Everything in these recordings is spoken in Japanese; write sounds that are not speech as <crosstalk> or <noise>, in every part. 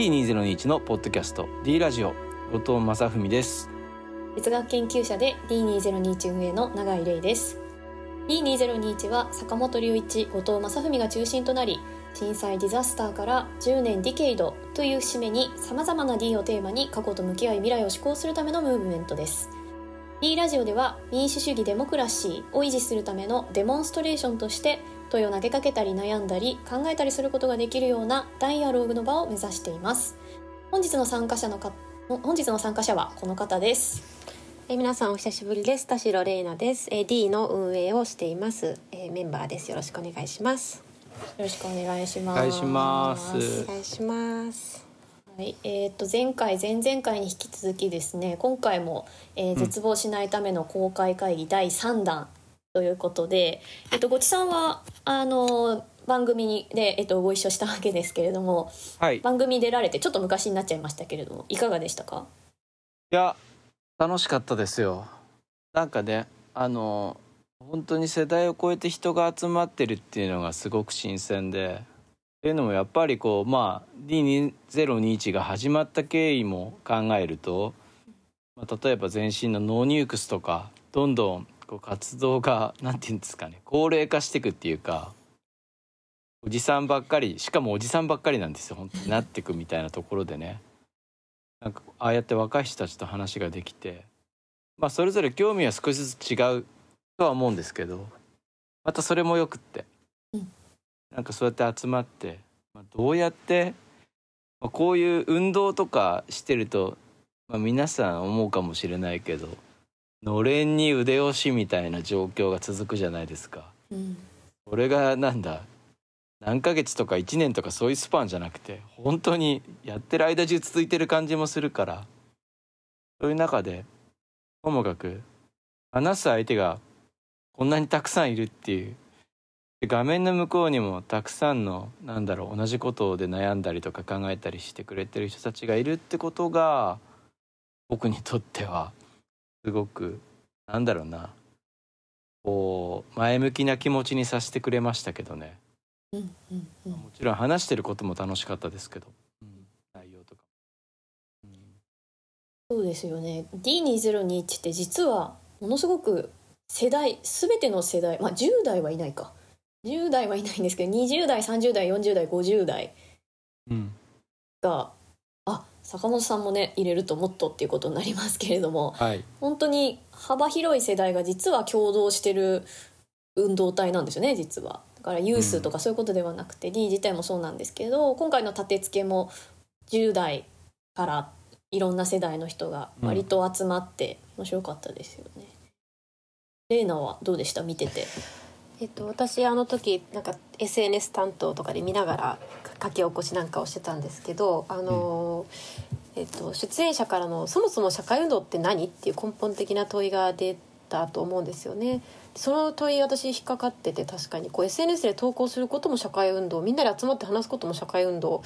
D201 のポッドキャスト D ラジオ後藤正文です。哲学研究者で D2021 運営の永井玲です。D2021 は坂本龍一後藤正文が中心となり震災ディザスターから10年ディケイドという節目にさまざまな D をテーマに過去と向き合い未来を施行するためのムーブメントです。D ラジオでは民主主義デモクラシーを維持するためのデモンストレーションとして問いを投げかけたり悩んだり考えたりすることができるようなダイアローグの場を目指しています。本日の参加者のか本日の参加者はこの方です。えー皆さんお久しぶりです。田代玲奈です、えー D の運営をしています、えーメンバーです。よろしくお願いします。よろしくお願いします。お願いします。お願いします。はい、えー、と前回前々回に引き続きですね今回も、えー絶望しないための公開会議第3弾ということで、えっとごちさんはあの番組で、えっとご一緒したわけですけれどもはい。い番組に出られてちょっと昔になっちゃいましたけれどもいかがでしたか？や楽しかったですよ。なんかねあの本当に世代を超えて人が集まってるっていうのがすごく新鮮でっていうのもやっぱりこうまあ D2021 が始まった経緯も考えると、まあ、例えば前身の No Nukes とかどんどんこう活動がなんていうんですかね高齢化していくっていうかおじさんばっかりしかもおじさんばっかりなんですよ本当になっていくみたいなところでね。なんかああやって若い人たちと話ができてまあそれぞれ興味は少しずつ違うとは思うんですけどまたそれもよくって、うん。なんかそうやって集まって、まあ、どうやって、まあ、こういう運動とかしてると、まあ、皆さん思うかもしれないけどのれんに腕押しみたいな状況が続くじゃないですか。うんこれがなんだ何ヶ月とか1年とかそういうスパンじゃなくて本当にやってる間中続いてる感じもするからそういう中でともかく話す相手がこんなにたくさんいるっていう画面の向こうにもたくさんのなんだろう同じことで悩んだりとか考えたりしてくれてる人たちがいるってことが僕にとってはすごくなんだろうな。こう前向きな気持ちにさせてくれましたけどね。うんうんうん。もちろん話してることも楽しかったですけど、うん、内容とか、うん。そうですよね。D2021 って実はものすごく世代全ての世代まあ10代はいないか。10代はいないんですけど20代30代40代50代うんがあ坂本さんもね入れるともっとっていうことになりますけれどもはい。本当に幅広い世代が実は共同してる運動体なんですよね実は。だからユースとかそういうことではなくて、D 自体もそうなんですけど今回の立て付けも10代からいろんな世代の人が割と集まって面白かったですよね。レイナはどうでした？見てて。えっと私あの時なんか SNS 担当とかで見ながら書き起こしなんかをしてたんですけどあのーえっと出演者からのそもそも社会運動って何っていう根本的な問いが出たと思うんですよね。その問い私引っかかってて確かにこう SNS で投稿することも社会運動みんなで集まって話すことも社会運動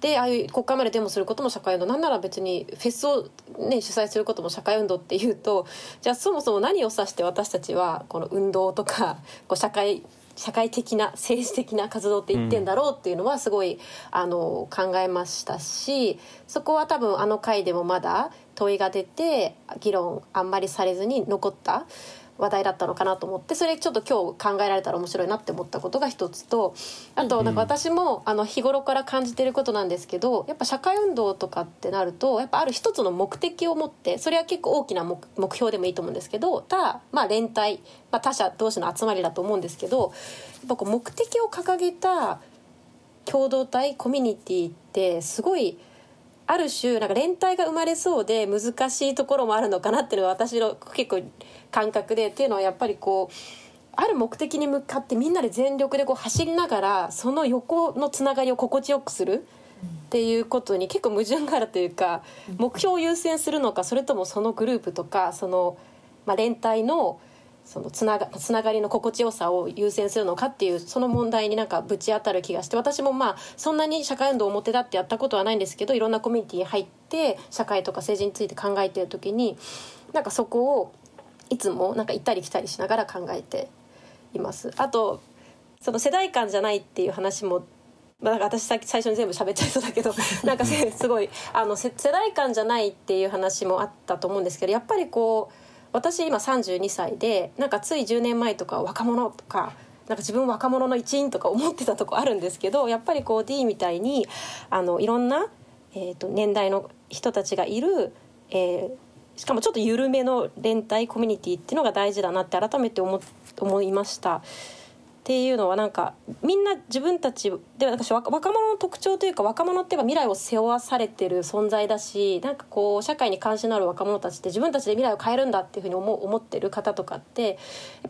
でああいう国会までデモすることも社会運動なんなら別にフェスを、ね、主催することも社会運動っていうとじゃあそもそも何を指して私たちはこの運動とかこう社会社会的な政治的な活動って言ってんだろうっていうのはすごい、あの考えましたしそこは多分あの回でもまだ問いが出て議論あんまりされずに残った話題だったのかなと思ってそれちょっと今日考えられたら面白いなって思ったことが一つとあとなんか私もあの日頃から感じてることなんですけどやっぱ社会運動とかってなるとやっぱある一つの目的を持ってそれは結構大きな目目標でもいいと思うんですけど他、まあ、連帯、まあ、他者同士の集まりだと思うんですけどやっぱこう目的を掲げた共同体コミュニティってすごいある種なんか連帯が生まれそうで難しいところもあるのかなっていうのが私の結構感覚でっていうのはやっぱりこうある目的に向かってみんなで全力でこう走りながらその横のつながりを心地よくするっていうことに結構矛盾があるというか目標を優先するのかそれともそのグループとかその、まあ、連帯のそのつながつながりの心地よさを優先するのかっていうその問題になんかぶち当たる気がして私もまあそんなに社会運動表立ってやったことはないんですけどいろんなコミュニティに入って社会とか政治について考えてる時になんかそこをいつもなんか行ったり来たりしながら考えています。あとその世代間じゃないっていう話もまあ、なんか私さ最初に全部喋っちゃいそうだけど <laughs> なんかすごいあの世代間じゃないっていう話もあったと思うんですけどやっぱりこう私今32歳でなんかつい10年前とか若者とかなんか自分若者の一員とか思ってたとこあるんですけどやっぱりこう D みたいにあのいろんな、えー、と年代の人たちがいる、えー、しかもちょっと緩めの連帯コミュニティっていうのが大事だなって改めて思思いました。っていうのはなんかみんな自分たちで私若者の特徴というか若者っていうか未来を背負わされてる存在だしなんかこう社会に関心のある若者たちって自分たちで未来を変えるんだっていうふうに思思ってる方とかってやっ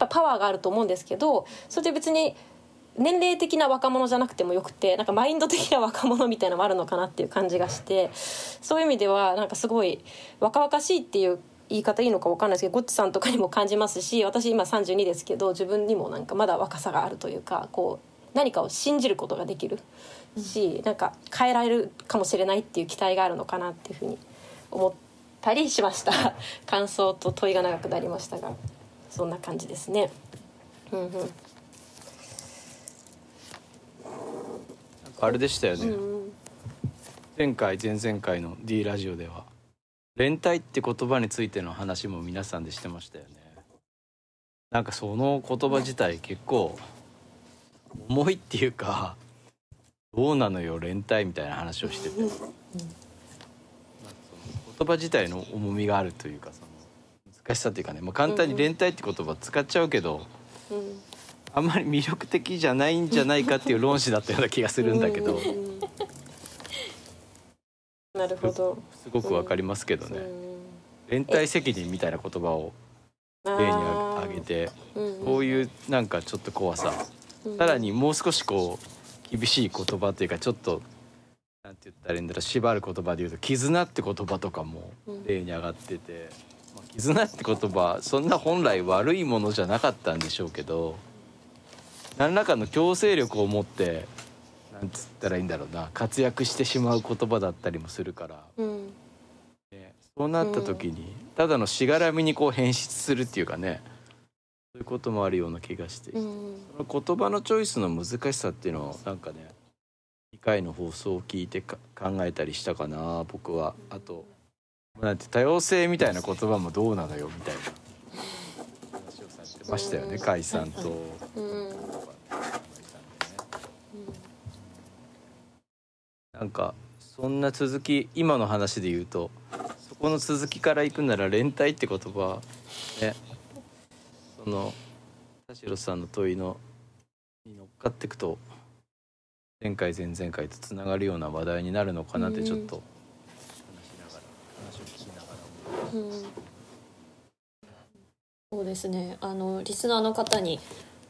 ぱパワーがあると思うんですけどそれで別に年齢的な若者じゃなくてもよくてなんかマインド的な若者みたいなのもあるのかなっていう感じがしてそういう意味ではなんかすごい若々しいっていう言い方いいのか分かんないですけどゴッチさんとかにも感じますし私今32ですけど自分にもなんかまだ若さがあるというかこう何かを信じることができるし、なんか変えられるかもしれないっていう期待があるのかなっていうふうに思ったりしました。感想と問いが長くなりましたがそんな感じですね。うんうん。あれでしたよね、うんうん、前回前々回の D ラジオでは連帯って言葉についての話も皆さんでしてましたよね。なんかその言葉自体結構重いっていうかどうなのよ連帯みたいな話をしてて、言葉自体の重みがあるというかその難しさっていうかね、まあ、簡単に連帯って言葉使っちゃうけど、あんまり魅力的じゃないんじゃないかっていう論旨だったような気がするんだけど。なるほど。すごくわかりますけどね、連帯責任みたいな言葉を例に挙げてこういうなんかちょっと怖さ。さらにもう少しこう厳しい言葉というかちょっとなんて言ったらいいんだろう縛る言葉で言うと「絆」って言葉とかも例に上がってて「まあ、絆」って言葉そんな本来悪いものじゃなかったんでしょうけど何らかの強制力を持ってなんつったらいいんだろうな。活躍してしまう言葉だったりもするから、うん、そうなった時に、ただのしがらみにこう変質するっていうかね。そういうこともあるような気がして、うん、その言葉のチョイスの難しさっていうのをなんかね2回の放送を聞いて考えたりしたかな僕は。あとなんて多様性みたいな言葉もどうなのよみたいな話をされてましたよね、解散と。うんなんかそんな続き今の話で言うとそこの続きからいくなら連帯って言葉ねその田代さんの問いのに乗っかっていくと前回前々回とつながるような話題になるのかなってちょっと話しながら、話を聞きながら思いました。そうですね。あのリスナーの方に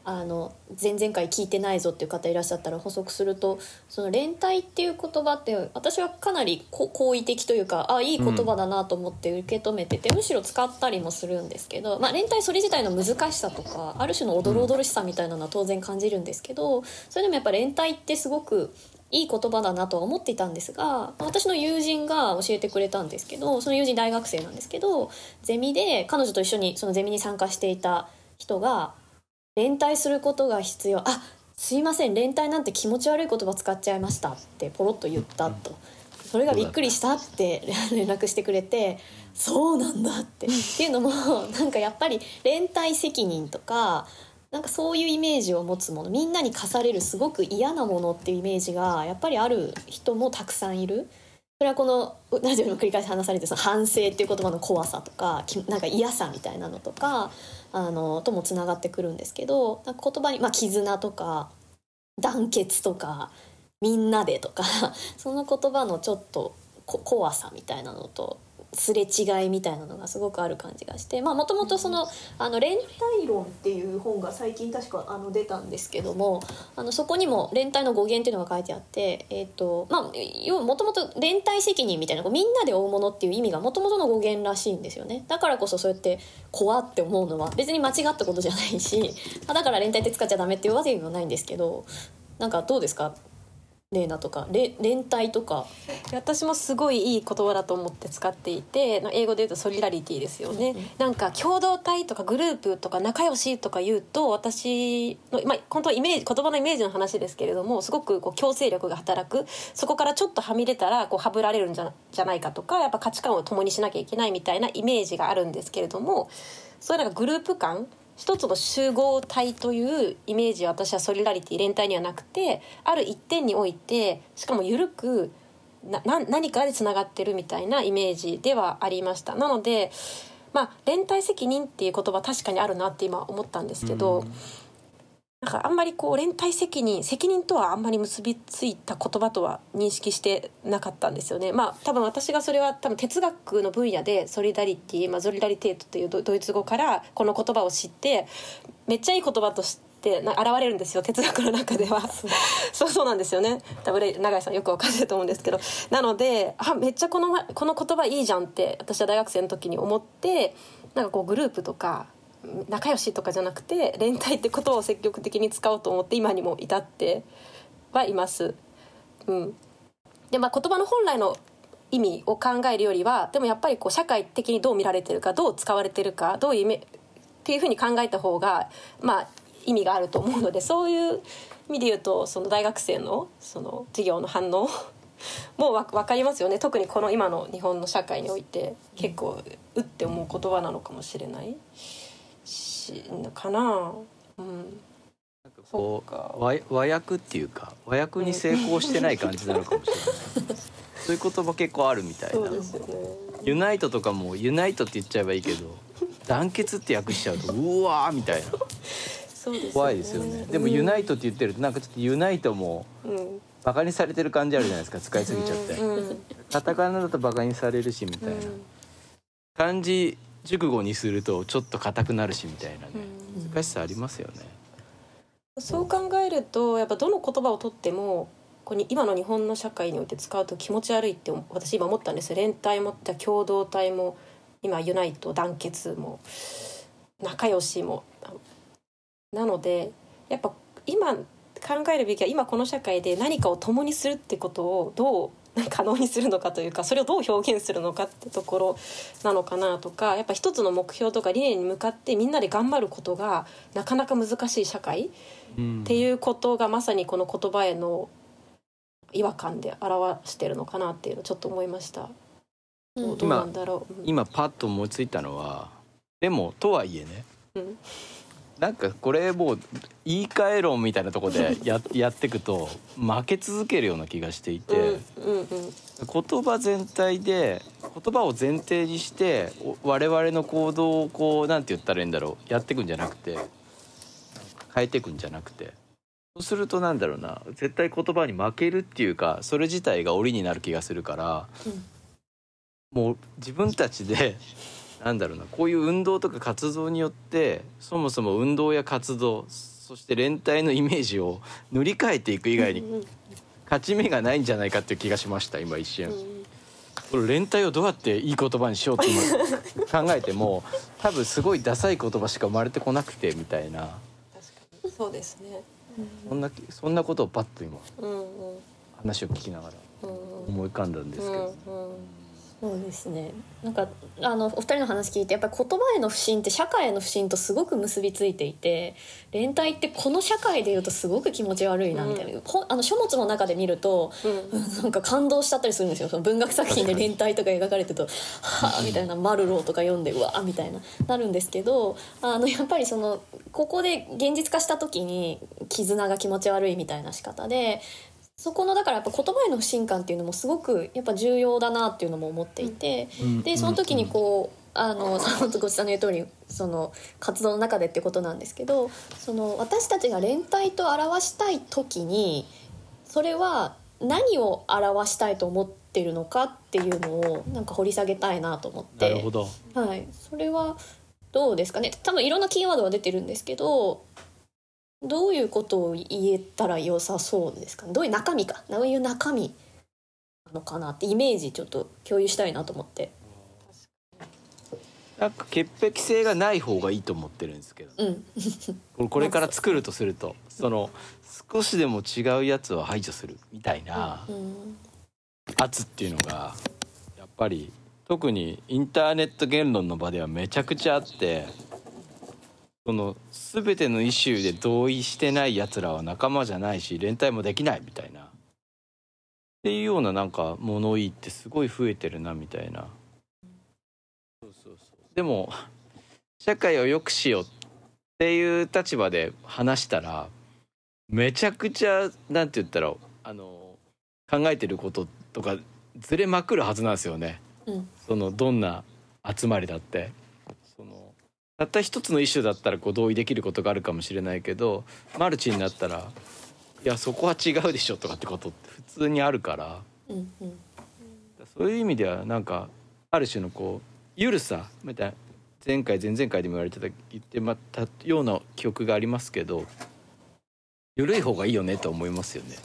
あの前々回聞いてないぞっていう方いらっしゃったら補足するとその連帯っていう言葉って私はかなり好意的というかあいい言葉だなと思って受け止めてて、うん、むしろ使ったりもするんですけど、まあ、連帯それ自体の難しさとかある種のおどろおどろしさみたいなのは当然感じるんですけどそれでもやっぱ連帯ってすごくいい言葉だなとは思っていたんですが私の友人が教えてくれたんですけどその友人大学生なんですけどゼミで彼女と一緒にそのゼミに参加していた人が連帯することが必要。あすいません。連帯なんて気持ち悪い言葉使っちゃいました。ってポロッと言ったと。それがびっくりしたって <laughs> 連絡してくれてそうなんだ。って。っていうのも <laughs> なんかやっぱり連帯責任とかなんかそういうイメージを持つもの。みんなに課されるすごく嫌なものっていうイメージがやっぱりある人もたくさんいる。それはこのラジオの繰り返し話されてその反省っていう言葉の怖さとかなんか嫌さみたいなのとかあのともつながってくるんですけどなんか言葉に、まあ、絆とか団結とかみんなでとか <laughs> その言葉のちょっと怖さみたいなのとすれ違いみたいなのがすごくある感じがしてもともとその「あの連帯論」っていう本が最近確かあの出たんですけどもあのそこにも連帯の語源っていうのが書いてあって、えーとまあ、要はもともと連帯責任みたいなみんなで追うものっていう意味がもともとの語源らしいんですよね。だからこそそうやって怖って思うのは別に間違ったことじゃないしだから連帯って使っちゃダメっていうわけではないんですけどなんかどうですか？レーナとかれ連帯とか。私もすごいいい言葉だと思って使っていて英語で言うとソリラリティですよね、うんうん。なんか共同体とかグループとか仲良しとか言うと私のまあ本当はイメージ言葉のイメージの話ですけれどもすごくこう強制力が働く。そこからちょっとはみ出たらこうはぶられるんじゃじゃないかとかやっぱ価値観を共にしなきゃいけないみたいなイメージがあるんですけれどもそういうなんかグループ感一つの集合体というイメージは私はソリラリティ連帯にはなくてある一点においてしかも緩くな何かでつながってるみたいなイメージではありました。なのでまあ連帯責任っていう言葉確かにあるなって今思ったんですけど、なんかあんまりこう連帯責任責任とはあんまり結びついた言葉とは認識してなかったんですよね。まあ多分私がそれは多分哲学の分野でソリダリティ、まあ、ソリダリテートというドドイツ語からこの言葉を知ってめっちゃいい言葉としてな現れるんですよ。哲学の中では。そう。そうなんですよね。多分レ永井さんよく分かってると思うんですけど。なのであめっちゃこのまこの言葉いいじゃんって私は大学生の時に思ってなんかこうグループとか仲良しとかじゃなくて連帯ってことを積極的に使おうと思って今にも至ってはいます。うん、でまあ言葉の本来の意味を考えるよりはでもやっぱりこう社会的にどう見られてるかどう使われてるかどういう意味っていうふうに考えた方がまあ意味があると思うのでそういう意味で言うとその大学生のその授業の反応もうわ分かりますよね。特にこの今の日本の社会において結構うって思う言葉なのかもしれない。しかな？うん。こそっか。う和和訳っていうか和訳に成功してない感じなのかもしれない。<laughs> そういう言葉結構あるみたいな。そうですよね。ユナイトとかもユナイトって言っちゃえばいいけど団結って訳しちゃうとうわーみたいな。ね。怖いですよね。でもユナイトって言ってるとなんかちょっとユナイトもうん。バカにされてる感じあるじゃないですか使いすぎちゃって。うん。うんカタカナだとバカにされるしみたいな。漢字熟語にするとちょっと硬くなるしみたいなね。うん。難しさありますよね。そう考えるとやっぱどの言葉をとってもこ今の日本の社会において使うと気持ち悪いって私今思ったんですよ。連帯も共同体も今ユナイト団結も仲良しも。なのでやっぱ今考えるべきは今この社会で何かを共にするってことをどう <laughs> 可能にするのかというかそれをどう表現するのかってところなのかなとかやっぱ一つの目標とか理念に向かってみんなで頑張ることがなかなか難しい社会うんっていうことがまさにこの言葉への違和感で表してるのかなっていうのをちょっと思いました。どうどうなんだろう。うん今パッと思いついたのはでもとはいえねうんなんかこれもう言い換え論みたいなところで <laughs> ややっていくと負け続けるような気がしていて、うんうんうん。言葉全体で言葉を前提にしてお我々の行動をこうなんて言ったらいいんだろうやっていくんじゃなくて変えていくんじゃなくて。そうするとなんだろうな絶対言葉に負けるっていうかそれ自体が檻になる気がするから、もう自分たちでなんだろうなこういう運動とか活動によってそもそも運動や活動そして連帯のイメージを <laughs> 塗り替えていく以外に勝ち目がないんじゃないかっていう気がしました今一瞬。うんこれ連帯をどうやっていい言葉にしようって今 <laughs> 考えても多分すごいダサい言葉しか生まれてこなくてみたいな。そうですね。そんなそんなことをパッと今うんうん。話を聞きながら思い浮かんだんですけど、うんうんそうですね。なんかあのお二人の話聞いてやっぱり言葉への不信って社会への不信とすごく結びついていて連帯ってこの社会でいうとすごく気持ち悪いなみたいな、ほあの書物の中で見るとうん。うんなんか感動しちゃったりするんですよ。その文学作品で連帯とか描かれてると「はあ」みたいな「マルロー」とか読んで「うわ」みたいななるんですけどあのやっぱりそのここで現実化した時に絆が気持ち悪いみたいな仕方でそこのだからやっぱ言葉への不信感っていうのもすごくやっぱ重要だなっていうのも思っていて、うん。でその時にこうあのご <laughs> さんの言う通りその活動の中でってことなんですけどその私たちが連帯と表したい時にそれは何を表したいと思ってるのかっていうのをなんか掘り下げたいなと思って。なるほど。はい、それはどうですかね。多分いろんなキーワードは出てるんですけどどういうことを言えたら良さそうですか？ねどういう中身か？どういう中身なのかなってイメージちょっと共有したいなと思って。なんか潔癖性がない方がいいと思ってるんですけど、うん。これから作るとするとその少しでも違うやつを排除するみたいなうん。圧っていうのがやっぱり特にインターネット言論の場ではめちゃくちゃあってその全てのイシューで同意してないやつらは仲間じゃないし連帯もできないみたいなっていうようななんか物言いってすごい増えてるなみたいな。でも社会を良くしようっていう立場で話したらめちゃくちゃなんて言ったらあの考えてることとかずれまくるはずなんですよね。うんそのどんな集まりだってたった一つのイシューだったらこう同意できることがあるかもしれないけどマルチになったらいやそこは違うでしょとかってことって普通にあるからうんうんそういう意味ではなんかある種のこうゆるさみたいな前回前々回でも言われてた言ってまたような記憶がありますけど緩い方がいいよねと思いますよね。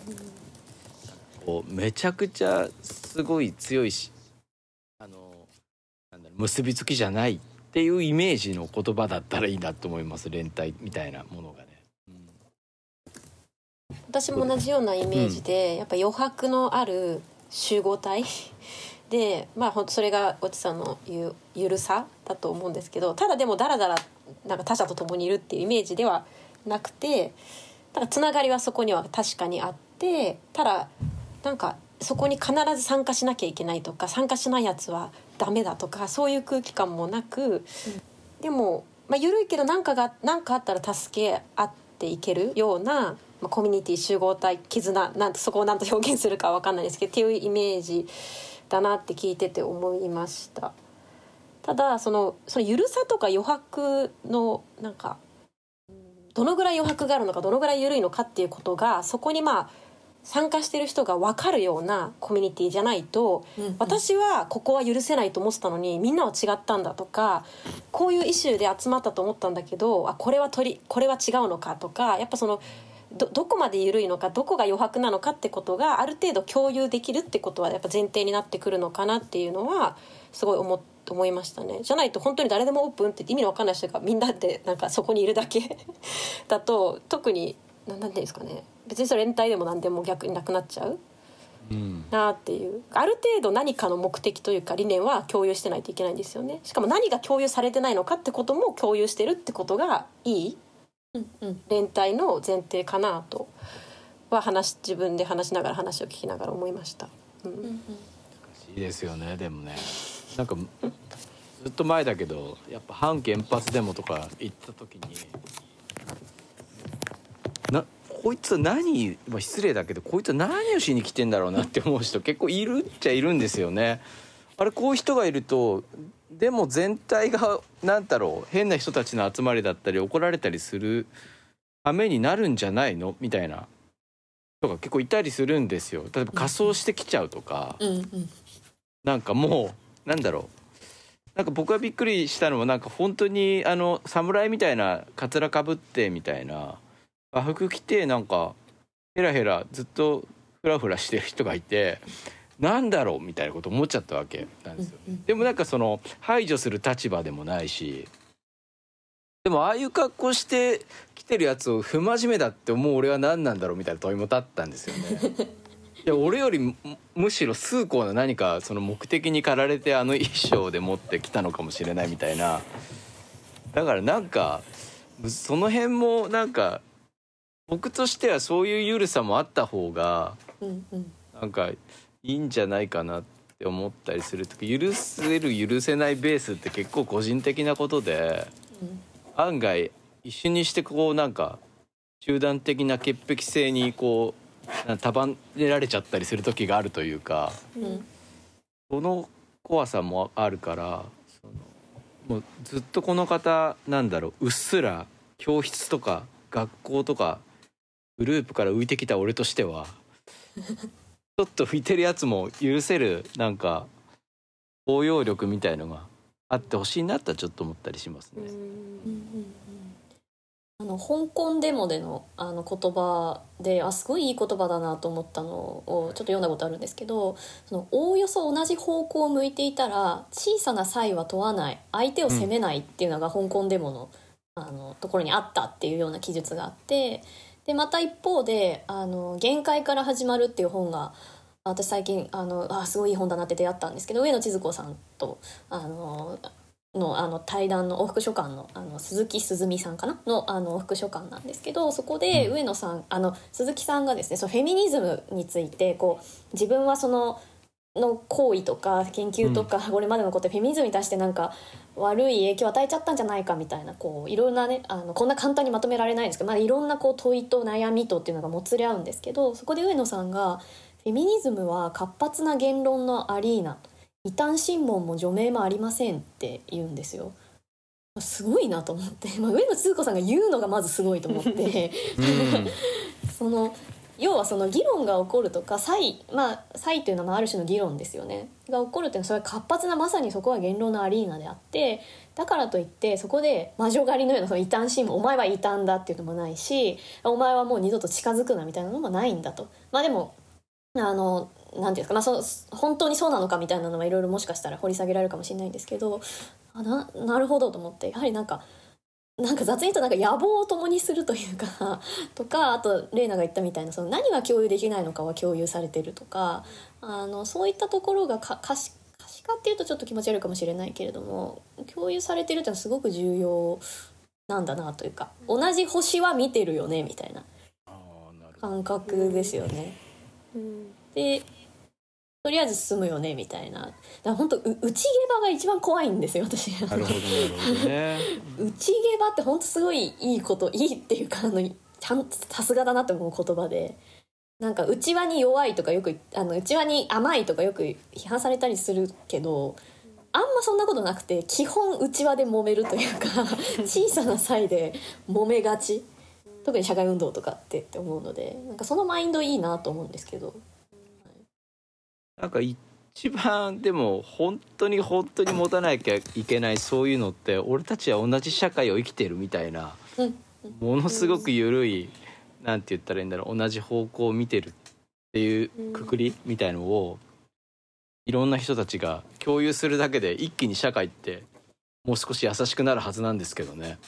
こうめちゃくちゃすごい強いしあのなんだろう結びつきじゃないっていうイメージの言葉だったらいいなと思います連帯みたいなものがね。うん私も同じようなイメージで、やっぱ余白のある集合体？<laughs> でまあ本当それがおちさんの言うゆるさだと思うんですけどただでもだらだらなんか他者と共にいるっていうイメージではなくてだからつながりはそこには確かにあってただなんかそこに必ず参加しなきゃいけないとか参加しないやつはダメだとかそういう空気感もなく、でも、まあ、緩いけど何かが何かあったら助け合っていけるような、まあ、コミュニティ集合体絆なんてそこを何と表現するかわかんないですけどっていうイメージだなって聞いてて思いました。ただそのその緩さとか余白のなんかうんどのぐらい余白があるのかどのぐらい緩いのかっていうことがそこにまあ参加してる人が分かるようなコミュニティじゃないとうん私はここは許せないと思ってたのにみんなは違ったんだとかこういうイシューで集まったと思ったんだけどあこれは取りこれは違うのかとかやっぱそのどどこまで緩いのかどこが余白なのかってことがある程度共有できるってことはやっぱ前提になってくるのかなっていうのはすごい思思いましたね。じゃないと本当に誰でもオープンって意味の分かんない人がみんなでなんかそこにいるだけだと特にななんていうんですかね別にそれ連帯でも何でも逆になくなっちゃう？うん。なっていう。ある程度何かの目的というか理念は共有してないといけないんですよね。しかも何が共有されてないのかってことも共有してるってことがいい？うんうん。連帯の前提かなとは話自分で話しながら話を聞きながら思いました、うん。うんいいですよねでもね。なんかずっと前だけどやっぱ反原発デモとか行った時になこいつは何、まあ、失礼だけどこいつは何をしに来てんだろうなって思う人結構いるっちゃいるんですよね。あれこういう人がいるとでも全体が何だろう変な人たちの集まりだったり怒られたりするためになるんじゃないのみたいな人が結構いたりするんですよ。例えば仮装してきちゃうとか。うんうんなんかもうなんだろうなんか僕がびっくりしたのはなんか本当にあの侍みたいなかつらかぶってみたいな和服着てなんかヘラヘラずっとフラフラしてる人がいてなんだろうみたいなこと思っちゃったわけなんですよ。うんうんでもなんかその排除する立場でもないしでもああいう格好して来てるやつを不真面目だって思う俺は何なんだろうみたいな問いも立ったんですよね。<laughs> いや俺よりむむしろ崇高な何かその目的に駆られてあの衣装で持ってきたのかもしれないみたいなだからなんかその辺もなんか僕としてはそういう緩さもあった方がうんうん。なんかいいんじゃないかなって思ったりする時許せる許せないベースって結構個人的なことで案外一緒にしてこうなんか集団的な潔癖性にこう束ねられちゃったりする時があるというかうんうんその怖さもあるからそのもうずっとこの方なんだろううっすら教室とか学校とかグループから浮いてきた俺としては <laughs> ちょっと浮いてるやつも許せるなんか包容力みたいのがあってほしいなとはちょっと思ったりしますね。あの香港デモでのあの言葉であすごいいい言葉だなと思ったのをちょっと読んだことあるんですけどそのおおよそ同じ方向を向いていたら小さな差異は問わない。相手を責めないっていうのが香港デモの,、あのところにあったっていうような記述があってでまた一方で「あの限界から始まる」っていう本が私最近あのあすごいいい本だなって出会ったんですけど上野千鶴子さんとあののあの対談の往復書簡のあの鈴木鈴美さんかな？のあの往復書簡なんですけどそこで上野さんあの鈴木さんがですねそのフェミニズムについてこう自分はそのの行為とか研究とか、これまでのことでフェミニズムに対してなんか悪い影響を与えちゃったんじゃないかみたいなこういろんなねあのこんな簡単にまとめられないんですけど、まあ、いろんなこう問いと悩みとっていうのがもつれ合うんですけどそこで上野さんが「フェミニズムは活発な言論のアリーナ」異端審問も除名もありませんって言うんですよ。すごいなと思って、まあ、上野千鶴子さんが言うのがまずすごいと思って。その <laughs> 要はその議論が起こるとか差まあ差というのはある種の議論ですよね。が起こるっていうのはそれは活発なまさにそこは言論のアリーナであってだからといってそこで魔女狩りのようなその異端審問お前は異端だっていうのもないしお前はもう二度と近づくなみたいなのもないんだと。まあでもあのなんていうんですか、まあ、そ本当にそうなのかみたいなのはいろいろもしかしたら掘り下げられるかもしれないんですけどあななるほどと思ってやはりなんかなんか雑に言うとなんか野望を共にするというか <laughs> とかあと玲奈が言ったみたいなその何が共有できないのかは共有されてるとかあのそういったところが可視可視化っていうとちょっと気持ち悪いかもしれないけれども共有されてるっていうのはすごく重要なんだなというか同じ星は見てるよねみたいな感覚ですよね。でとりあえず進むよねみたいな。だから本当内ゲバが一番怖いんですよ私。なるほどね。<laughs> 内ゲバって本当すごいいいこといいっていうかあのちゃんさすがだなって思う言葉で。なんか内輪に弱いとかよくあの内輪に甘いとかよく批判されたりするけどあんまそんなことなくて基本内輪で揉めるというか <laughs> 小さな差異で揉めがち。特に社会運動とかってって思うのでなんかそのマインドいいなと思うんですけど。なんか一番でも本当に本当に持たなきゃいけないそういうのって俺たちは同じ社会を生きてるみたいなものすごく緩いなんて言ったらいいんだろう同じ方向を見てるっていうくくりみたいのをいろんな人たちが共有するだけで一気に社会ってもう少し優しくなるはずなんですけどね。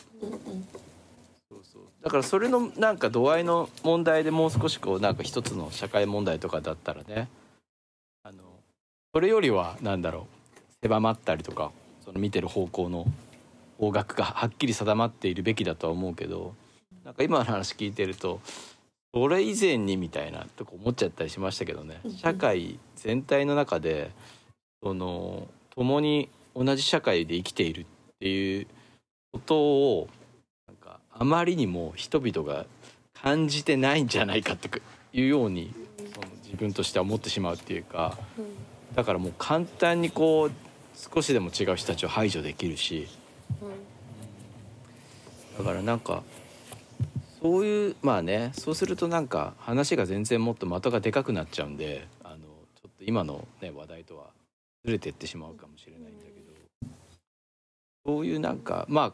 だからそれのなんか度合いの問題でもう少しこうなんか一つの社会問題とかだったらねそれよりは何だろう。狭まったりとかその見てる方向の方角がはっきり定まっているべきだとは思うけどなんか今の話聞いてるとそれ以前にみたいなとこ思っちゃったりしましたけどね。社会全体の中でその共に同じ社会で生きているっていうことをなんかあまりにも人々が感じてないんじゃないかっていうようにその自分としては思ってしまうっていうか。だからもう簡単にこう少しでも違う人たちを排除できるし、だからなんかそういうまあねそうするとなんか話が全然もっと的がでかくなっちゃうんであのちょっと今の、ね、話題とはずれてってしまうかもしれないんだけど。そういうなんかま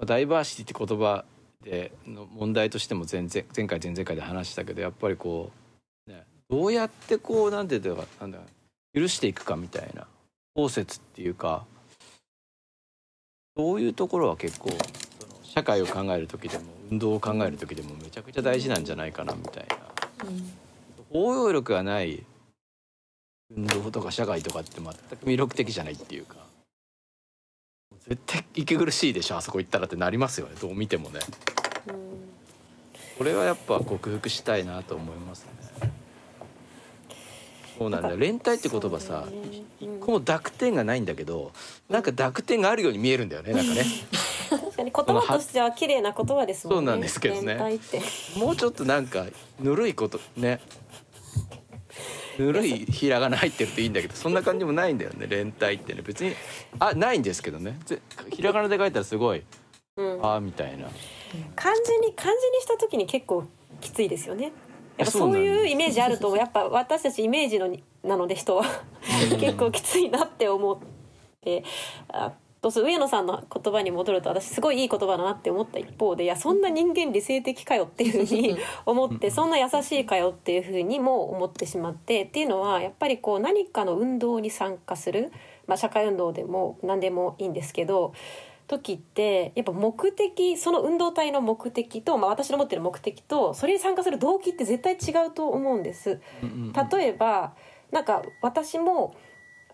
あダイバーシティって言葉での問題としても前前前回前々回で話したけどやっぱりこうどうやってこうなんていうかなんだ許していくかみたいな包摂っていうかそういうところは結構その社会を考える時でも運動を考える時でもめちゃくちゃ大事なんじゃないかなみたいな、うん、包容力がない運動とか社会とかって全く魅力的じゃないっていうか絶対息苦しいでしょあそこ行ったらってなりますよねどう見てもね。うん、これはやっぱ克服したいなと思いますね。そうなんだよ。連帯って言葉さ一個も濁点がないんだけどなんか濁点があるように見えるんだよねなんかね。<laughs> 確かに言葉としては綺麗な言葉ですもんね。そうなんですけどね。もうちょっとなんかぬるいことね。ぬるいひらがな入ってるといいんだけどそんな感じもないんだよね連帯ってね。別にあないんですけどね。ひらがなで書いたらすごい、うん、ああみたいな。漢字に漢字にした時に結構きついですよねやっぱそういうイメージあるとやっぱ私たちイメージのなので人は結構きついなって思ってあと上野さんの言葉に戻ると私すごいいい言葉だなって思った一方でいやそんな人間理性的かよっていうふうに思ってそんな優しいかよっていうふうにも思ってしまってっていうのはやっぱりこう何かの運動に参加する、まあ、社会運動でも何でもいいんですけど時ってやっぱ目的その運動体の目的と、まあ、私の持ってる目的とそれに参加する動機って絶対違うと思うんです。例えばなんか私も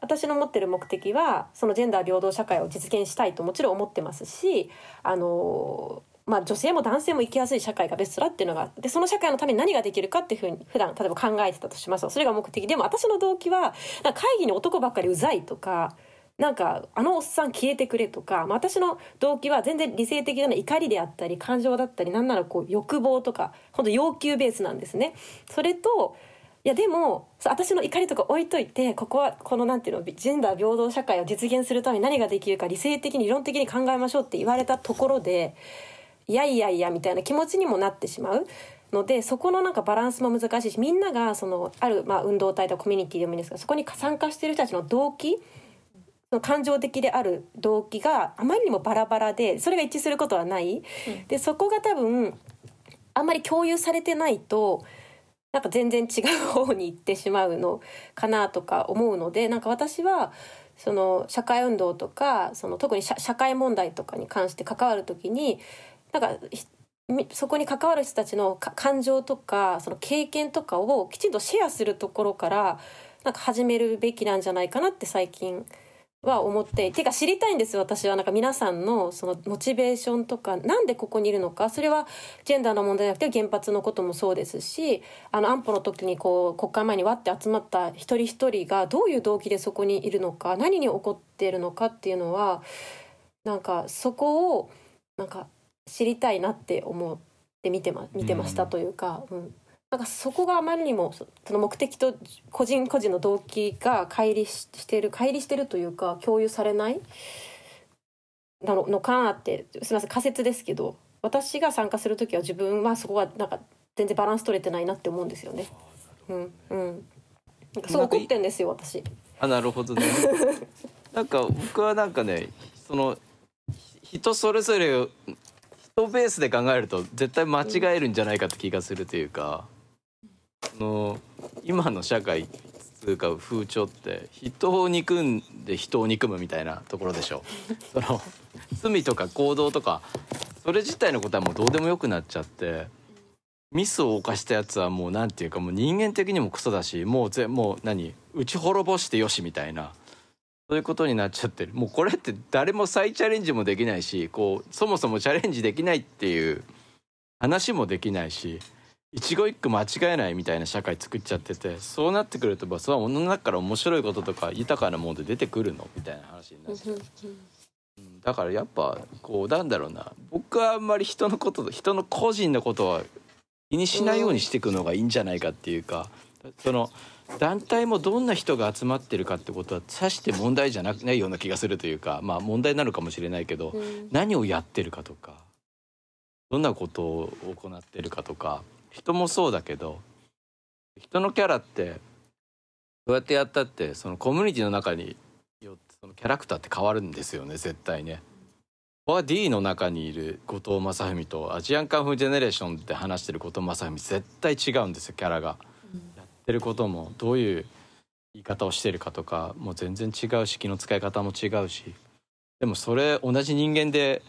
私の持ってる目的はそのジェンダー平等社会を実現したいともちろん思ってますしあのまあ、女性も男性も生きやすい社会がベストだっていうのがでその社会のために何ができるかっていうふうに普段例えば考えてたとしますそれが目的。でも私の動機は会議に男ばっかりうざいとかなんかあのおっさん消えてくれとか、まあ、私の動機は全然理性的な怒りであったり感情だったりなんならこう欲望とか本当要求ベースなんですね。それといやでも私の怒りとか置いといてここはこのなんていうのジェンダー平等社会を実現するために何ができるか理性的に理論的に考えましょうって言われたところでいやいやいやみたいな気持ちにもなってしまう。のでそこのなんかバランスも難しいしみんながそのあるまあ運動体とコミュニティでもいいんですがそこに参加している人たちの動機の感情的である動機があまりにもバラバラでそれが一致することはない、うん。でそこが多分あんまり共有されてないとなんか全然違う方に行ってしまうのかなとか思うのでなんか私はその社会運動とかその特に社社会問題とかに関して関わる時になんかそこに関わる人たちのか感情とかその経験とかをきちんとシェアするところからなんか始めるべきなんじゃないかなって最近は思っててか知りたいんです私は。なんか皆さんのそのモチベーションとかなんでここにいるのか。それはジェンダーの問題じゃなくて原発のこともそうですしあの安保の時にこう国会前にわって集まった一人一人がどういう動機でそこにいるのか何に起こっているのかっていうのはなんかそこをなんか知りたいなって思って見てま見てましたというか、うん、なんかそこがあまりにもそその目的と個人個人の動機が乖離ししてる乖離してるというか共有されない？なののかなってすみません仮説ですけど私が参加する時は自分はそこがなんか全然バランス取れてないなって思うんですよね。うんうん。なんかすごい怒ってんですよ私。あなるほどね <laughs> なんか僕はなんかねそのひ人それぞれを人ベースで考えると絶対間違えるんじゃないかって気がするというか、その今の社会つうか風潮って人を憎んで人を憎むみたいなところでしょ。<laughs> その罪とか行動とかそれ自体のことはもうどうでもよくなっちゃってミスを犯したやつはもうなんていうかもう人間的にもクソだしもうぜもう何打ち滅ぼしてよしみたいなそういうことになっちゃってる。もうこれって誰も再チャレンジもできないしこうそもそもチャレンジできないっていう話もできないし一語一句間違えないみたいな社会作っちゃっててそうなってくるとまあその中から面白いこととか豊かなもので出てくるのみたいな話になっちゃう。だからやっぱこうなんだろうな僕はあんまり人のこと人の個人のことは気にしないようにしていくのがいいんじゃないかっていうかその団体もどんな人が集まってるかってことはさして問題じゃなくないような気がするというかまあ問題なのかもしれないけど何をやってるかとかどんなことを行ってるかとか人もそうだけど人のキャラってどうやってやったってそのコミュニティの中によってそのキャラクターって変わるんですよね絶対ね。ここは D の中にいる後藤正文とアジアンカンフージェネレーションって話してる後藤正文絶対違うんですよキャラが。やってることもどういう言い方をしてるかとかもう全然違うし気の使い方も違うしでもそれ同じ人間で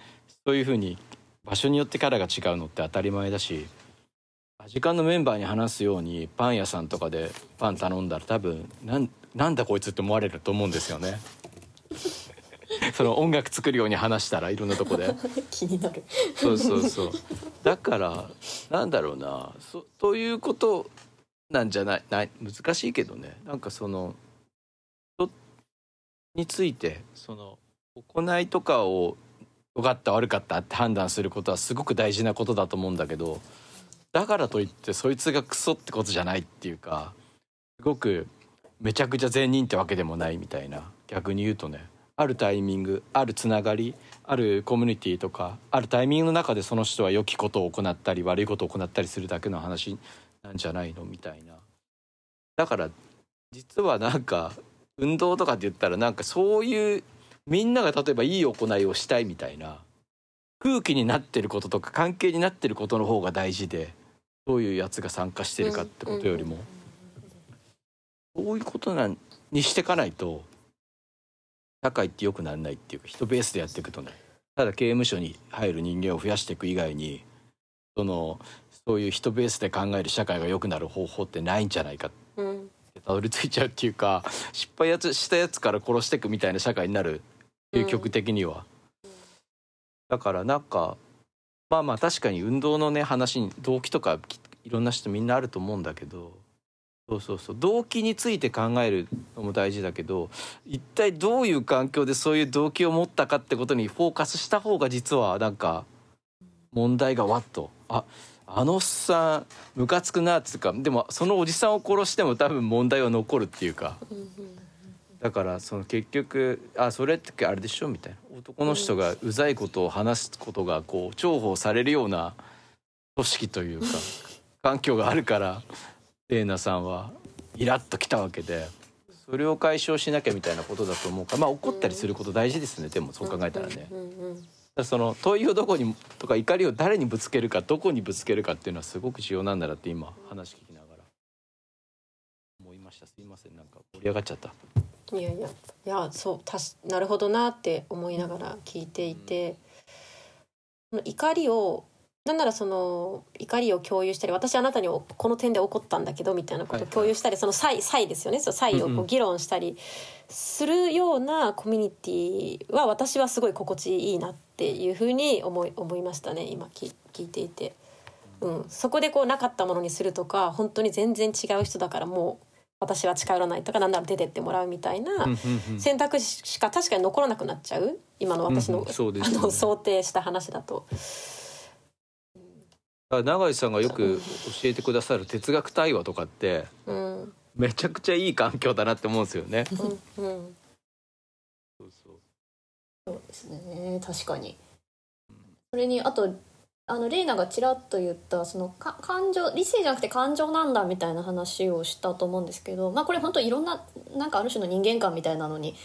そういうふうに場所によってキャラが違うのって当たり前だしアジカンのメンバーに話すようにパン屋さんとかでパン頼んだら多分なんなんだこいつって思われると思うんですよね。<laughs> その音楽作るように話したらいろんなとこで。<laughs> 気になるそうそうそうだからなんだろうなそということなんじゃないない難しいけどねなんかその人についてその行いとかを良かった悪かったって判断することはすごく大事なことだと思うんだけどだからといってそいつがクソってことじゃないっていうかすごくめちゃくちゃ善人ってわけでもないみたいな。逆に言うとねあるタイミングあるつながりあるコミュニティとかあるタイミングの中でその人は良きことを行ったり悪いことを行ったりするだけの話なんじゃないのみたいな。だから実はなんか運動とかって言ったらなんかそういうみんなが例えばいい行いをしたいみたいな空気になってることとか関係になってることの方が大事でどういうやつが参加してるかってことよりも、そういうことなんにしていかないと社会って良くならないっていうか人ベースでやっていくとね。ただ刑務所に入る人間を増やしていく以外にそのそういう人ベースで考える社会が良くなる方法ってないんじゃないかってうんたどり着いちゃうっていうか失敗やつしたやつから殺していくみたいな社会になる。究極的には。だからなんかまあまあ確かに運動のね話に動機とかいろんな人みんなあると思うんだけどそうそうそう。動機について考えるのも大事だけど一体どういう環境でそういう動機を持ったかってことにフォーカスした方が実はなんか問題がわっと。ああのおっさんムカつくなっつうかでもそのおじさんを殺しても多分問題は残るっていうか。だからその結局あそれってあれでしょ？みたいな。男の人がうざいことを話すことがこう重宝されるような組織というか環境があるからレイナさんはイラッときたわけでそれを解消しなきゃみたいなことだと思うからまあ怒ったりすること大事ですね。でもそう考えたらね。その問いをどこにとか怒りを誰にぶつけるかどこにぶつけるかっていうのはすごく重要なんだなって今話聞きながら思いました。すいません。なんか盛り上がっちゃった。いやいやいやそうたしなるほどなって思いながら聞いていて、その怒りをなんならその怒りを共有したり私あなたにこの点で怒ったんだけどみたいなことを共有したり、その差異差異ですよね。その差異をうんうん。こう議論したりするようなコミュニティは私はすごい心地いいなっていうふうに思い思いましたね。今聞聞いていて。うん、そこでこうなかったものにするとか本当に全然違う人だからもう私は近寄らないとかなんなら出てってもらうみたいな選択肢しか確かに残らなくなっちゃう今の私の,、うんうんそうですあの想定した話だと。あ永井さんがよく教えてくださる哲学対話とかってうん。めちゃくちゃいい環境だなって思うんですよね。うんうん。そうそう。そうですね確かに。それにあとあのレイナがちらっと言ったそのか感情理性じゃなくて感情なんだみたいな話をしたと思うんですけどまあこれ本当いろんななんかある種の人間観みたいなのに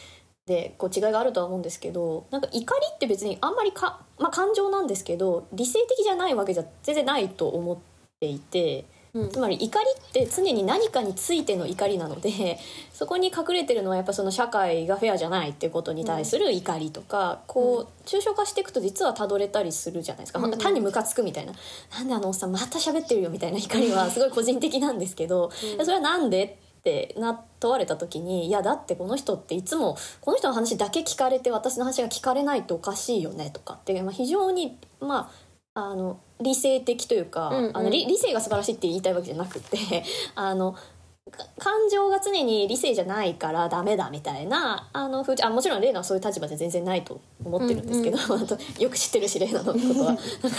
でこう違いがあるとは思うんですけどなんか怒りって別にあんまりか、まあ、感情なんですけど理性的じゃないわけじゃ全然ないと思っていて。うん。つまり怒りって常に何かについての怒りなので <laughs> そこに隠れてるのはやっぱその社会がフェアじゃないっていうことに対する怒りとか、こう抽象化していくと実はたどれたりするじゃないですか、うん単にムカつくみたいな「なんであのおっさんまた喋ってるよ」みたいな怒りはすごい個人的なんですけど、うん。それはなんでってな問われた時にいやだってこの人っていつもこの人の話だけ聞かれて私の話が聞かれないとおかしいよねとかって、まあ、非常にまああの理性的というか、うんうん。あの理理性が素晴らしいって言いたいわけじゃなくて <laughs> あのか感情が常に理性じゃないからダメだみたいなあのあもちろんレイナはそういう立場で全然ないと思ってるんですけど、<laughs> あとよく知ってるしレイナのことは。<laughs> だか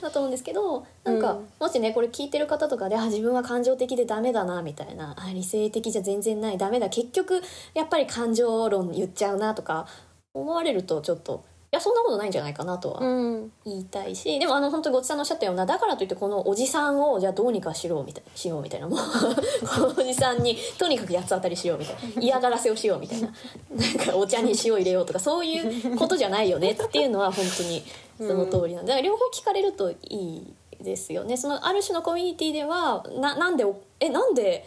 らだと思うんですけどなんか、うん。もしねこれ聞いてる方とかであ自分は感情的でダメだなみたいなあ理性的じゃ全然ないダメだ結局やっぱり感情論言っちゃうなとか思われるとちょっといやそんなことないんじゃないかなとはうん言いたいしでもあの本当にごちさんのおっしゃったようなだからといってこのおじさんをじゃあどうにかしろみたいしようみたいなもう <laughs> このおじさんにとにかく八つ当たりしようみたいな嫌がらせをしようみたいな <laughs> なんかお茶に塩入れようとかそういうことじゃないよねっていうのは本当にその通りなんでだから両方聞かれるといいですよね。そのある種のコミュニティではななんでおえなんで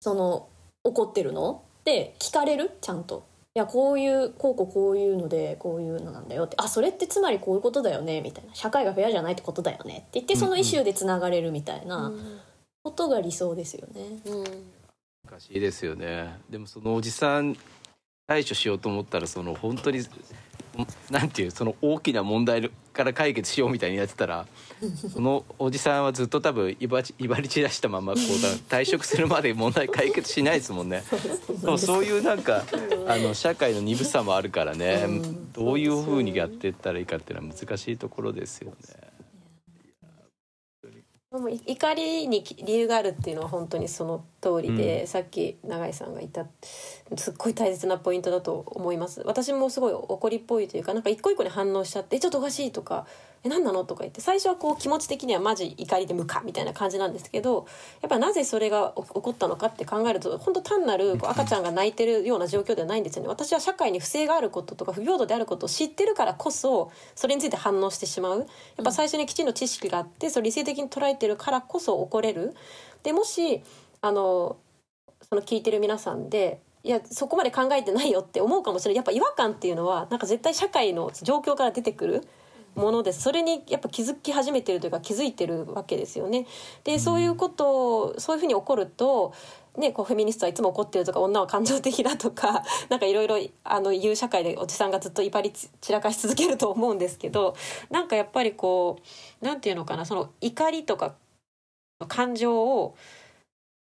その怒ってるの？って聞かれる？ちゃんと。いやこういうこうこうこういうのでこういうのなんだよってあそれってつまりこういうことだよねみたいな。社会がフェアじゃないってことだよねって言ってそのイシューでつながれるみたいなことが理想ですよね。うん難しいですよね。でもそのおじさん対処しようと思ったらその本当になんていうその大きな問題から解決しようみたいにやってたらそのおじさんはずっと多分威張り威張り散らしたままこう <laughs> 退職するまで問題解決しないですもんね。でもそういうなんかあの社会の鈍さもあるからね。うん。どういうふうにやっていったらいいかっていうのは難しいところですよね。でもい怒りに理由があるっていうのは本当にその通りで、うん。さっき永井さんが言ったすっごい大切なポイントだと思います。私もすごい怒りっぽいというかなんか一個一個に反応しちゃって「えちょっとおかしい」とかえ何なの?」とか言って最初はこう気持ち的にはマジ怒りで無かみたいな感じなんですけどやっぱなぜそれが起こったのかって考えると本当単なるこう赤ちゃんが泣いてるような状況ではないんですよね。私は社会に不正があることとか不平等であることを知ってるからこそそれについて反応してしまう。やっぱ最初にきちんと知識があってそれ理性的に捉えてるからこそ怒れる。でもしあのその聞いてる皆さんでいやそこまで考えてないよって思うかもしれない。やっぱ違和感っていうのはなんか絶対社会の状況から出てくるものです。それにやっぱ気づき始めてるというか気づいてるわけですよね。でそういうことをそういうふうに起こるとね、こうフェミニストはいつも怒ってるとか女は感情的だとか <laughs> なんかいろいろあの言う社会でおじさんがずっと威張り散らかし続けると思うんですけどなんかやっぱりこうなんていうのかなその怒りとか感情を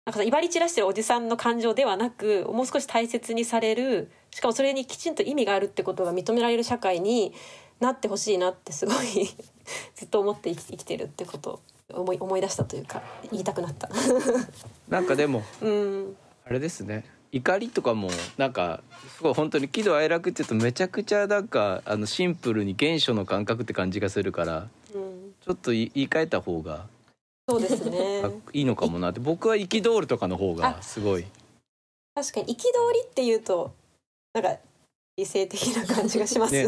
なんか威張り散らしてるおじさんの感情ではなくもう少し大切にされるしかもそれにきちんと意味があるってことが認められる社会になってほしいなってすごい <laughs> ずっと思って生きてるってことを思い思い出したというか言いたくなった。<laughs> なんかでもうん。あれですね。怒りとかもなんかすごい本当に喜怒哀楽って言うとめちゃくちゃなんかあのシンプルに原初の感覚って感じがするからうん、ちょっと言い言い換えた方がそうですね。あいいのかもなって。僕は憤るとかの方がすごい。確かに憤りっていうとなんか理性的な感じがします、ね。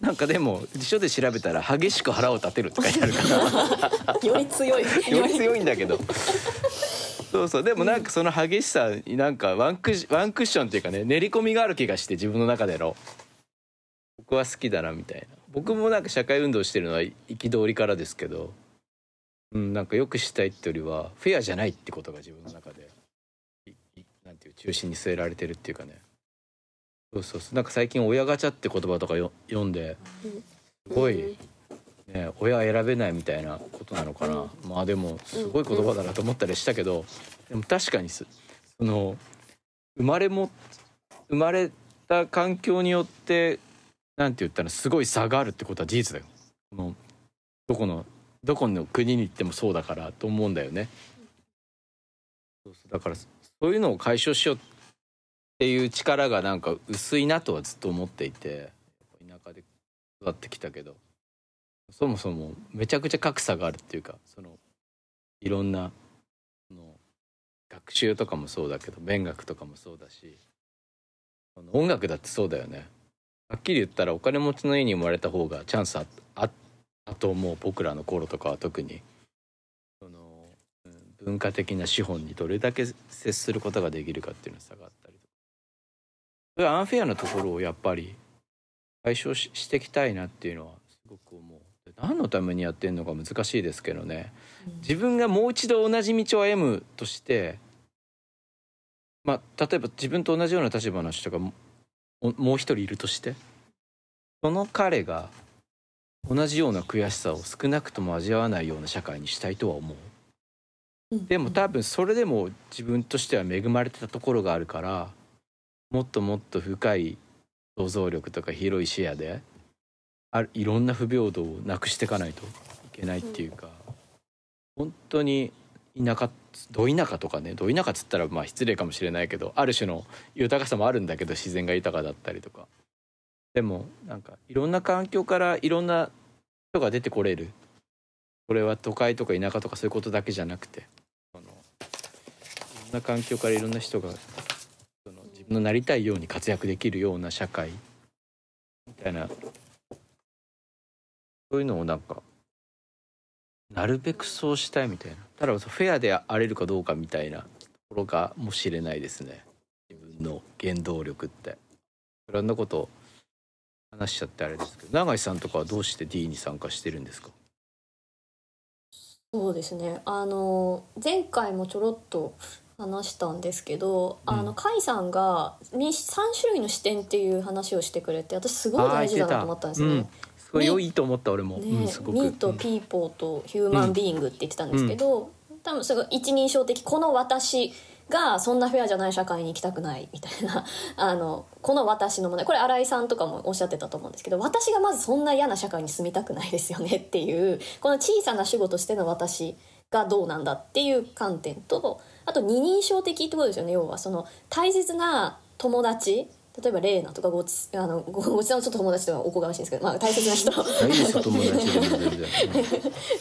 なんかでも辞書で調べたら激しく腹を立てるって書いてあるから。<laughs> より強い。より強いんだけど。<laughs> そうそう。でもなんかその激しさになんかワンクッシワンクッションっていうかね練り込みがある気がして自分の中での。僕は好きだなみたいな。僕もなんか社会運動してるのは憤りからですけどうんなんかよくしたいってよりはフェアじゃないってことが自分の中でいいなんていう中心に据えられてるっていうかね。そうそうそう。なんか最近親ガチャって言葉とかよ読んですごい、ね、親選べないみたいなことなのかな、まあでもすごい言葉だなと思ったりしたけど、でも確かにすその生まれも生まれた環境によってなんて言ったらすごい差があるってことは事実だよ。このどこのどこの国に行ってもそうだからと思うんだよね。そうそうだからそういうのを解消しようっていう力がなんか薄いなとはずっと思っていて田舎で育ってきたけどそもそもめちゃくちゃ格差があるっていうかそのいろんなその学習とかもそうだけど勉学とかもそうだし音楽だってそうだよねはっきり言ったらお金持ちの家に生まれた方がチャンスあああと思う僕らの頃とかは特にその、文化的な資本にどれだけ接することができるかっていうの差があったりとか。アンフェアなところをやっぱり解消ししていきたいなっていうのはすごく思う。何のためにやってんのか難しいですけどね。自分がもう一度同じ道を歩むとしてまあ例えば自分と同じような立場の人がももう一人いるとしてその彼が同じような悔しさを少なくとも味わわないような社会にしたいとは思う。でも多分それでも自分としては恵まれてたところがあるからもっともっと深い想像力とか広い視野であるいろんな不平等をなくしていかないといけないっていうか、本当に田舎ど田舎とかねど田舎っつったらまあ失礼かもしれないけどある種の豊かさもあるんだけど自然が豊かだったりとかでもなんかいろんな環境からいろんな人が出てこれる。これは都会とか田舎とかそういうことだけじゃなくてそのいろんな環境からいろんな人がその自分のなりたいように活躍できるような社会。みたいな。そういうのをなんかなるべくそうしたいみたいな。ただフェアであれるかどうかみたいな。ところかもしれないですね。自分の原動力って。いろんなこと話しちゃってあれですけど永井さんとかはどうして D に参加してるんですか？そうですね。あの前回もちょろっと話したんですけど、うん。あの甲斐さんがみ3種類の視点っていう話をしてくれて私すごい大事だなと思ったんですよね。うん、すごい良いと思った俺も、ねうん、ミーとピーポーとヒューマンビーイングって言ってたんですけど、多分それが一人称的この私がそんなフェアじゃない社会に行きたくないみたいな <laughs> あのこの私の問題これ新井さんとかもおっしゃってたと思うんですけど私がまずそんな嫌な社会に住みたくないですよねっていうこの小さな主語としての私がどうなんだっていう観点とあと二人称的ってことですよね要は。その大切な友達例えばレーナとかごちあのごごちさんのちょっと友達とかおこがましいんですけど、まあ、大切な人。いいですよ友達でも全然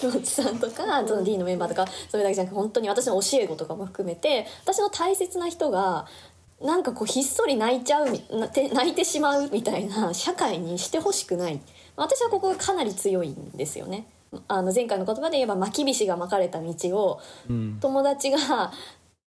ロッチさんとかその D のメンバーとかそれだけじゃなくて本当に私の教え子とかも含めて私の大切な人がなんかこうひっそり泣いちゃう泣いてしまうみたいな社会にしてほしくない。私はここがかなり強いんですよね。あの前回の言葉で言えば巻き菱が巻かれた道をうん。友達が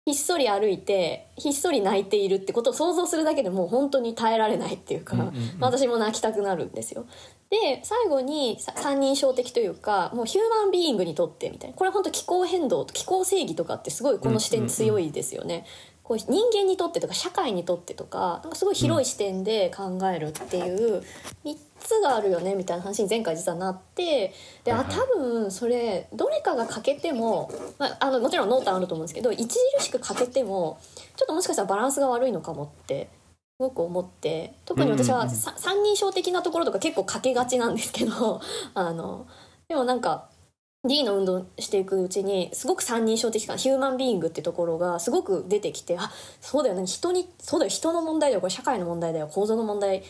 ひっそり歩いてひっそり泣いているってことを想像するだけでもう本当に耐えられないっていうか、うんうんうんまあ私も泣きたくなるんですよ。で最後にさ三人称的というかもうヒューマンビーイングにとってみたいなこれ本当気候変動と気候正義とかってすごいこの視点強いですよね。こう人間にとってとか社会にとってとかなんかすごい広い視点で考えるっていう3つがあるよねみたいな話に前回実はなってであ多分それどれかが欠けても、まあ、あのもちろん濃淡あると思うんですけど著しく欠けてもちょっともしかしたらバランスが悪いのかもってすごく思って特に私は三人称的なところとか結構欠けがちなんですけど <laughs> あのでもなんか D の運動していくうちにすごく三人称的感ヒューマンビーイングってところがすごく出てきてあそうだよね人にそうだよ人の問題だよこれ社会の問題だよ構造の問題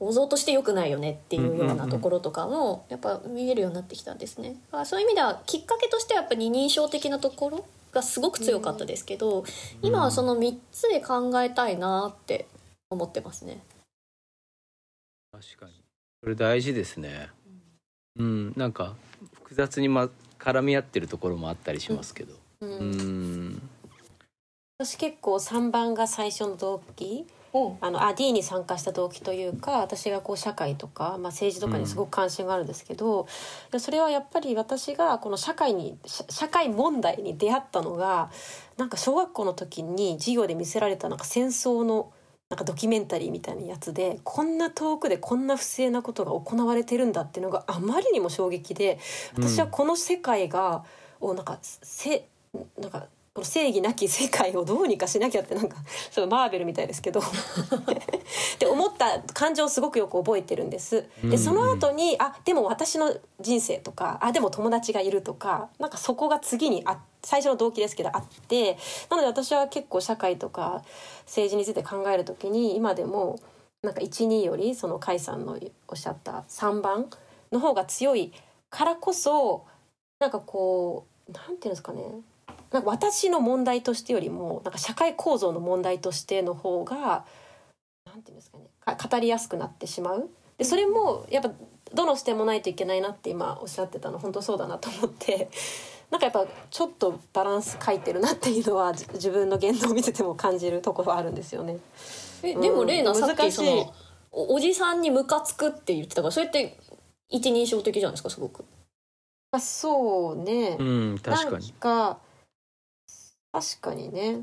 構造として良くないよねっていうようなところとかもやっぱ見えるようになってきたんですね。だからそういう意味ではきっかけとしてはやっぱ二人称的なところがすごく強かったですけど、今はその3つで考えたいなって思ってますね。確かに。それ大事ですね。うん。なんか複雑に、ま、絡み合ってるところもあったりしますけど。ううん。ん私結構3番が最初の動機おあのあ D に参加した動機というか私がこう社会とか、まあ、政治とかにすごく関心があるんですけど、いやそれはやっぱり私がこの社会に社社会問題に出会ったのがなんか小学校の時に授業で見せられたなんか戦争のなんかドキュメンタリーみたいなやつでこんな遠くでこんな不正なことが行われてるんだっていうのがあまりにも衝撃で私はこの世界が、をなんかせなんかこの正義なき世界をどうにかしなきゃってなんかそうマーベルみたいですけど。<laughs> って思った感情をすごくよく覚えてるんです。でその後にあでも私の人生とかあでも友達がいるとかなんかそこが次にあ最初の動機ですけどあってなので私は結構社会とか政治について考える時に今でもなんか12よりその甲斐さんのおっしゃった3番の方が強いからこそなんかこうなんていうんですかねなんか私の問題としてよりもなんか社会構造の問題としての方がなんていうんですかねか語りやすくなってしまう。でそれもやっぱどの視点もないといけないなって今おっしゃってたの本当そうだなと思って。<laughs> なんかやっぱちょっとバランス書いてるなっていうのはじ <laughs> 自分の言動を見てても感じるところはあるんですよね。えでもうん。レイナさっきそのおおじさんにムカつくって言ってたからそれって一人称的じゃないですかすごく。あそうね、うん確かなんにか確かにね。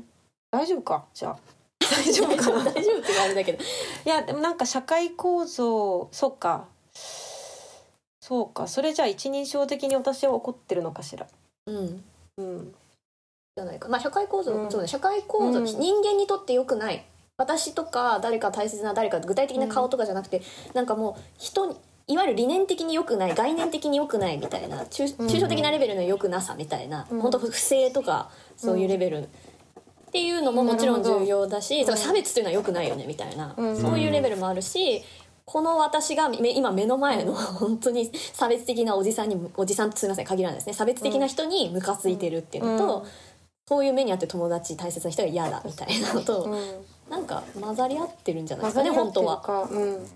大丈夫か？じゃあ。<laughs> 大丈夫かな？<laughs> 大丈夫って言われだけど。いやでもなんか社会構造そうか。そうか。それじゃあ一人称的に私は怒ってるのかしら？うん。うん。じゃないか。まあ社会構造、うん。そうね。社会構造、うん。人間にとって良くない。私とか誰か大切な誰か具体的な顔とかじゃなくて、なんかもう人にいわゆる理念的に良くない概念的に良くないみたいな抽象的なレベルの良くなさみたいな、うん。本当不正とかそういうレベル、っていうのももちろん重要だし、なるほどだから差別っていうのは良くないよねみたいな、うん。そういうレベルもあるしこの私がめ今目の前の <laughs> 本当に差別的なおじさんにおじさんすみません限らないですね。差別的な人にムカついてるっていうのと、うん。そういう目にあって友達大切な人が嫌だみたいなのと、うん。なんか混ざり合ってるんじゃないですかね本当は。か、うん、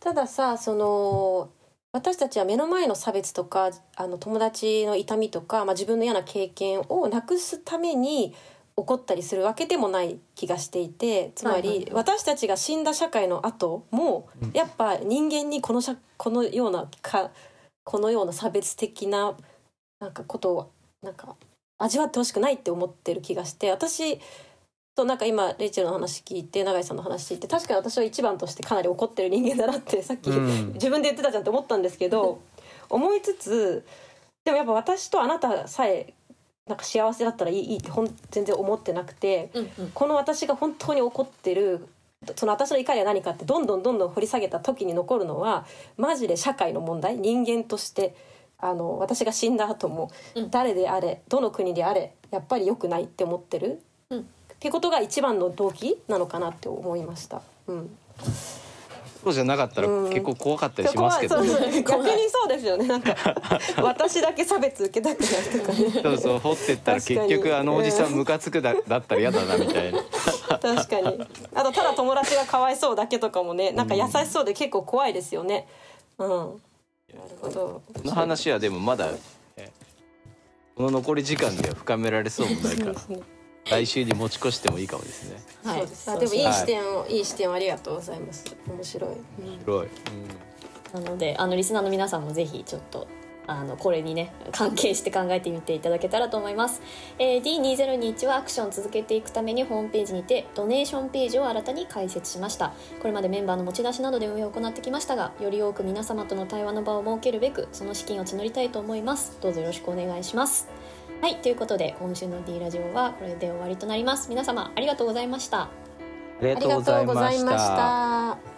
たださその私たちは目の前の差別とかあの友達の痛みとか、まあ、自分の嫌な経験をなくすために怒ったりするわけでもない気がしていてつまり、私たちが死んだ社会の後もやっぱ人間にこの社このようなかこのような差別的ななんかことをなんか味わってほしくないって思ってる気がして私となんか今レイチェルの話聞いて永井さんの話聞いて確かに私は一番としてかなり怒ってる人間だなって <laughs> さっき、うん。自分で言ってたじゃんって思ったんですけど思いつつでもやっぱ私とあなたさえなんか幸せだったらいいいいってほん全然思ってなくてうんうん。この私が本当に怒ってるその私の怒りは何かってどんどんどんどん掘り下げた時に残るのはマジで社会の問題人間としてあの私が死んだ後もうん。誰であれどの国であれやっぱり良くないって思ってるうんってことが一番の動機なのかなって思いました。うん。そうじゃなかったらうん。結構怖かったりしますけどね、そうそう逆にそうですよね。なんか <laughs> 私だけ差別受けたくないとかね。そうそう掘ってったら結局あのおじさんムカつくだだったら嫌だなみたいな。確かに。あとただ友達がかわいそうだけとかもねなんか優しそうで結構怖いですよね。うん。なるほど。この話はでもまだ、ねこの残り時間では深められそうもないから来週に持ち越してもいいかもですね。そうです。あでもいい視点を、い、い視点をありがとうございます。面白い、うん。広い、なのであのリスナーの皆さんもぜひちょっとあのこれにね <laughs> 関係して考えてみていただけたらと思います、えー D2021 はアクションを続けていくためにホームページにてドネーションページを新たに開設しました。これまでメンバーの持ち出しなどで運営を行ってきましたがより多く皆様との対話の場を設けるべくその資金を募りたいと思います。どうぞよろしくお願いしますはいということで今週の D ラジオはこれで終わりとなります。皆様ありがとうございました。ありがとうございました